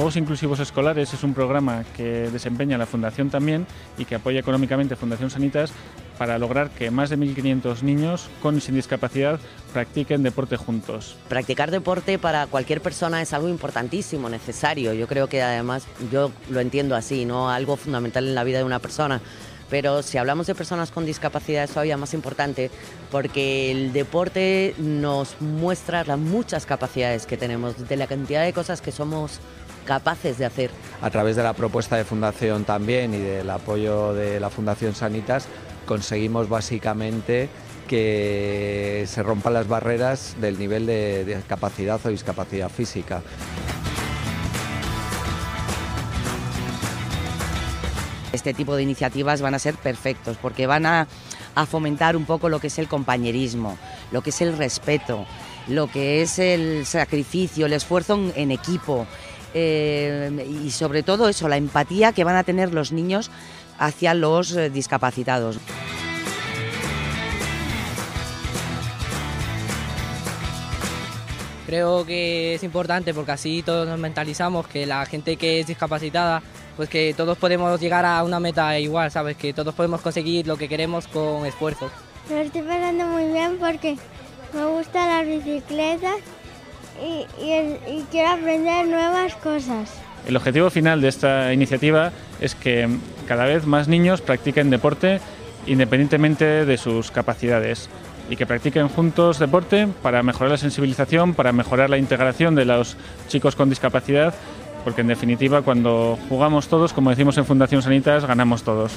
Juegos Inclusivos Escolares es un programa que desempeña la Fundación también y que apoya económicamente Fundación Sanitas para lograr que más de 1.500 niños con y sin discapacidad practiquen deporte juntos. Practicar deporte para cualquier persona es algo importantísimo, necesario. Yo creo que además yo lo entiendo así, ¿no? Algo fundamental en la vida de una persona pero si hablamos de personas con discapacidad es todavía más importante porque el deporte nos muestra las muchas capacidades que tenemos, de la cantidad de cosas que somos capaces de hacer. A través de la propuesta de Fundación también y del apoyo de la Fundación Sanitas conseguimos básicamente que se rompan las barreras del nivel de discapacidad o discapacidad física. Este tipo de iniciativas van a ser perfectos porque van a, fomentar un poco lo que es el compañerismo, lo que es el respeto, lo que es el sacrificio, el esfuerzo en, equipo eh, y sobre todo eso, la empatía que van a tener los niños hacia los eh, discapacitados. Creo que es importante porque así todos nos mentalizamos que la gente que es discapacitada pues que todos podemos llegar a una meta igual, ¿sabes? Que todos podemos conseguir lo que queremos con esfuerzo. Lo estoy pasando muy bien porque me gustan las bicicletas y, y quiero aprender nuevas cosas. El objetivo final de esta iniciativa es que cada vez más niños practiquen deporte independientemente de sus capacidades y que practiquen juntos deporte para mejorar la sensibilización, para mejorar la integración de los chicos con discapacidad porque en definitiva cuando jugamos todos, como decimos en Fundación Sanitas, ganamos todos.